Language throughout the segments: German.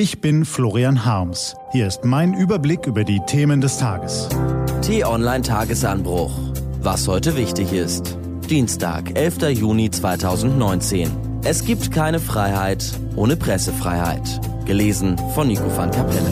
Ich bin Florian Harms. Hier ist mein Überblick über die Themen des Tages. T-Online Tagesanbruch. Was heute wichtig ist. Dienstag, 11. Juni 2019. Es gibt keine Freiheit ohne Pressefreiheit. Gelesen von Nico van Kapelle.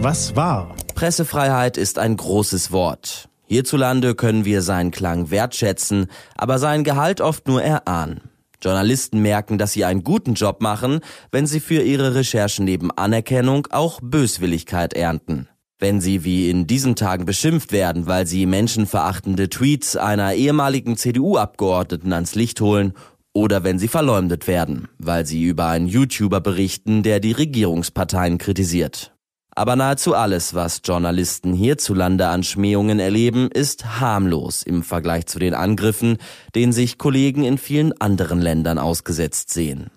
Was war? Pressefreiheit ist ein großes Wort. Hierzulande können wir seinen Klang wertschätzen, aber sein Gehalt oft nur erahnen. Journalisten merken, dass sie einen guten Job machen, wenn sie für ihre Recherchen neben Anerkennung auch Böswilligkeit ernten. Wenn sie wie in diesen Tagen beschimpft werden, weil sie menschenverachtende Tweets einer ehemaligen CDU-Abgeordneten ans Licht holen oder wenn sie verleumdet werden, weil sie über einen YouTuber berichten, der die Regierungsparteien kritisiert. Aber nahezu alles, was Journalisten hierzulande an Schmähungen erleben, ist harmlos im Vergleich zu den Angriffen, denen sich Kollegen in vielen anderen Ländern ausgesetzt sehen.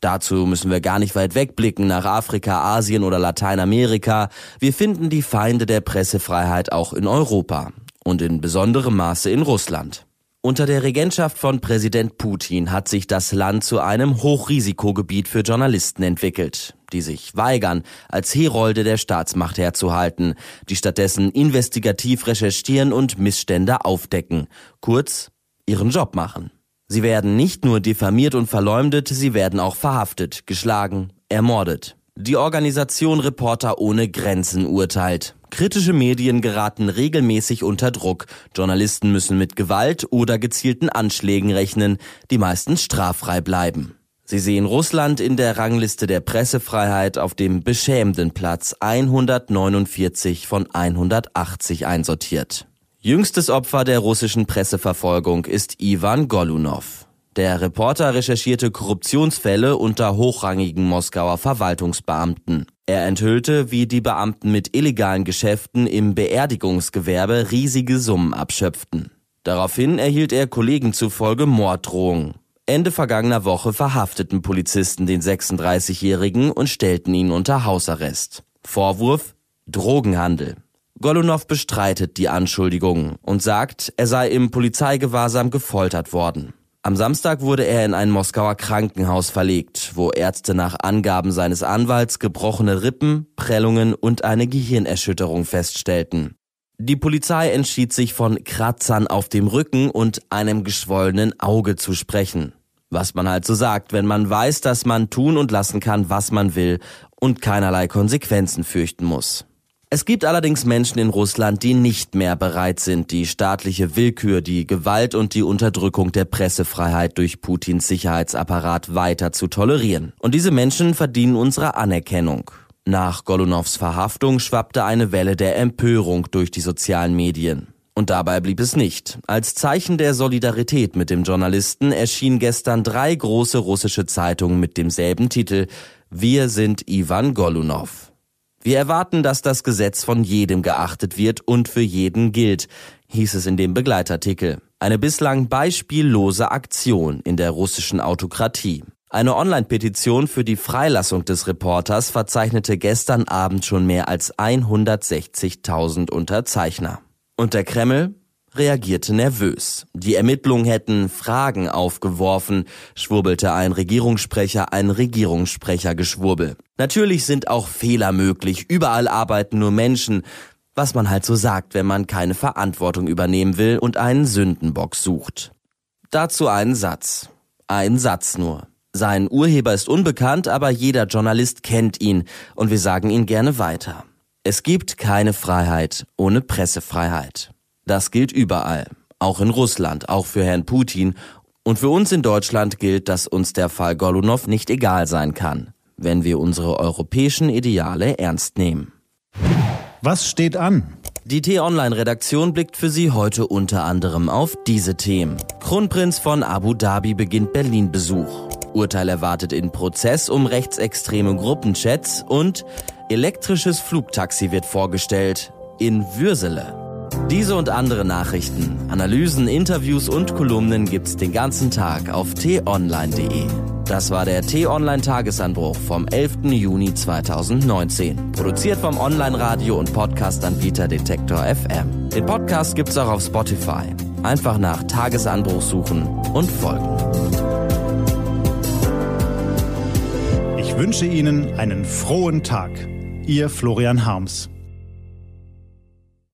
Dazu müssen wir gar nicht weit wegblicken nach Afrika, Asien oder Lateinamerika. Wir finden die Feinde der Pressefreiheit auch in Europa und in besonderem Maße in Russland. Unter der Regentschaft von Präsident Putin hat sich das Land zu einem Hochrisikogebiet für Journalisten entwickelt, die sich weigern, als Herolde der Staatsmacht herzuhalten, die stattdessen investigativ recherchieren und Missstände aufdecken, kurz ihren Job machen. Sie werden nicht nur diffamiert und verleumdet, sie werden auch verhaftet, geschlagen, ermordet. Die Organisation Reporter ohne Grenzen urteilt. Kritische Medien geraten regelmäßig unter Druck. Journalisten müssen mit Gewalt oder gezielten Anschlägen rechnen, die meistens straffrei bleiben. Sie sehen Russland in der Rangliste der Pressefreiheit auf dem beschämenden Platz 149 von 180 einsortiert. Jüngstes Opfer der russischen Presseverfolgung ist Ivan Golunov. Der Reporter recherchierte Korruptionsfälle unter hochrangigen Moskauer Verwaltungsbeamten. Er enthüllte, wie die Beamten mit illegalen Geschäften im Beerdigungsgewerbe riesige Summen abschöpften. Daraufhin erhielt er Kollegen zufolge Morddrohungen. Ende vergangener Woche verhafteten Polizisten den 36-Jährigen und stellten ihn unter Hausarrest. Vorwurf Drogenhandel. Golunov bestreitet die Anschuldigungen und sagt, er sei im Polizeigewahrsam gefoltert worden. Am Samstag wurde er in ein Moskauer Krankenhaus verlegt, wo Ärzte nach Angaben seines Anwalts gebrochene Rippen, Prellungen und eine Gehirnerschütterung feststellten. Die Polizei entschied sich von Kratzern auf dem Rücken und einem geschwollenen Auge zu sprechen. Was man halt so sagt, wenn man weiß, dass man tun und lassen kann, was man will und keinerlei Konsequenzen fürchten muss. Es gibt allerdings Menschen in Russland, die nicht mehr bereit sind, die staatliche Willkür, die Gewalt und die Unterdrückung der Pressefreiheit durch Putins Sicherheitsapparat weiter zu tolerieren. Und diese Menschen verdienen unsere Anerkennung. Nach Golunovs Verhaftung schwappte eine Welle der Empörung durch die sozialen Medien. Und dabei blieb es nicht. Als Zeichen der Solidarität mit dem Journalisten erschienen gestern drei große russische Zeitungen mit demselben Titel Wir sind Ivan Golunov. Wir erwarten, dass das Gesetz von jedem geachtet wird und für jeden gilt, hieß es in dem Begleitartikel. Eine bislang beispiellose Aktion in der russischen Autokratie. Eine Online-Petition für die Freilassung des Reporters verzeichnete gestern Abend schon mehr als 160.000 Unterzeichner. Und der Kreml? Reagierte nervös. Die Ermittlungen hätten Fragen aufgeworfen, schwurbelte ein Regierungssprecher, ein Regierungssprechergeschwurbel. Natürlich sind auch Fehler möglich, überall arbeiten nur Menschen, was man halt so sagt, wenn man keine Verantwortung übernehmen will und einen Sündenbock sucht. Dazu einen Satz. Ein Satz nur. Sein Urheber ist unbekannt, aber jeder Journalist kennt ihn und wir sagen ihn gerne weiter. Es gibt keine Freiheit ohne Pressefreiheit. Das gilt überall, auch in Russland, auch für Herrn Putin. Und für uns in Deutschland gilt, dass uns der Fall Golunov nicht egal sein kann, wenn wir unsere europäischen Ideale ernst nehmen. Was steht an? Die T-Online-Redaktion blickt für Sie heute unter anderem auf diese Themen. Kronprinz von Abu Dhabi beginnt Berlin-Besuch. Urteil erwartet in Prozess um rechtsextreme Gruppenchats und elektrisches Flugtaxi wird vorgestellt in Würsele. Diese und andere Nachrichten, Analysen, Interviews und Kolumnen gibt's den ganzen Tag auf t-online.de. Das war der T-Online Tagesanbruch vom 11. Juni 2019. Produziert vom Online-Radio und Podcast-Anbieter Detektor FM. Den Podcast gibt's auch auf Spotify. Einfach nach Tagesanbruch suchen und folgen. wünsche Ihnen einen frohen Tag. Ihr Florian Harms.